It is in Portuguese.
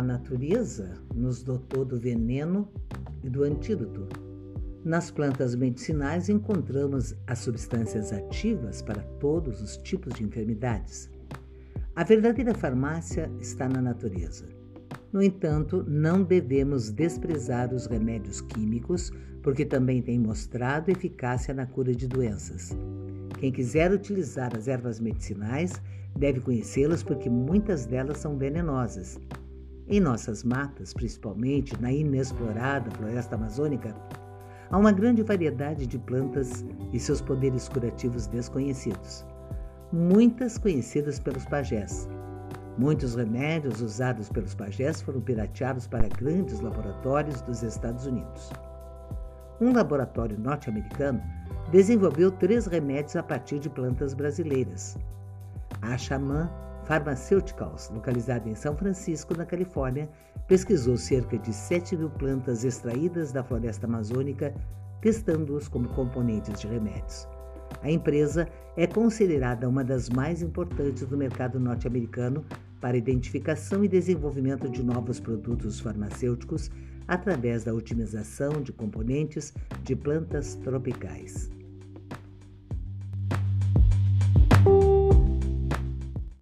natureza nos dotou do veneno e do antídoto. Nas plantas medicinais encontramos as substâncias ativas para todos os tipos de enfermidades. A verdadeira farmácia está na natureza. No entanto, não devemos desprezar os remédios químicos, porque também têm mostrado eficácia na cura de doenças. Quem quiser utilizar as ervas medicinais deve conhecê-las porque muitas delas são venenosas. Em nossas matas, principalmente na inexplorada floresta amazônica, há uma grande variedade de plantas e seus poderes curativos desconhecidos, muitas conhecidas pelos pajés. Muitos remédios usados pelos pajés foram pirateados para grandes laboratórios dos Estados Unidos. Um laboratório norte-americano desenvolveu três remédios a partir de plantas brasileiras. A Xamã Pharmaceuticals, localizada em São Francisco, na Califórnia, pesquisou cerca de 7 mil plantas extraídas da floresta amazônica, testando-os como componentes de remédios. A empresa é considerada uma das mais importantes do mercado norte-americano para identificação e desenvolvimento de novos produtos farmacêuticos através da otimização de componentes de plantas tropicais.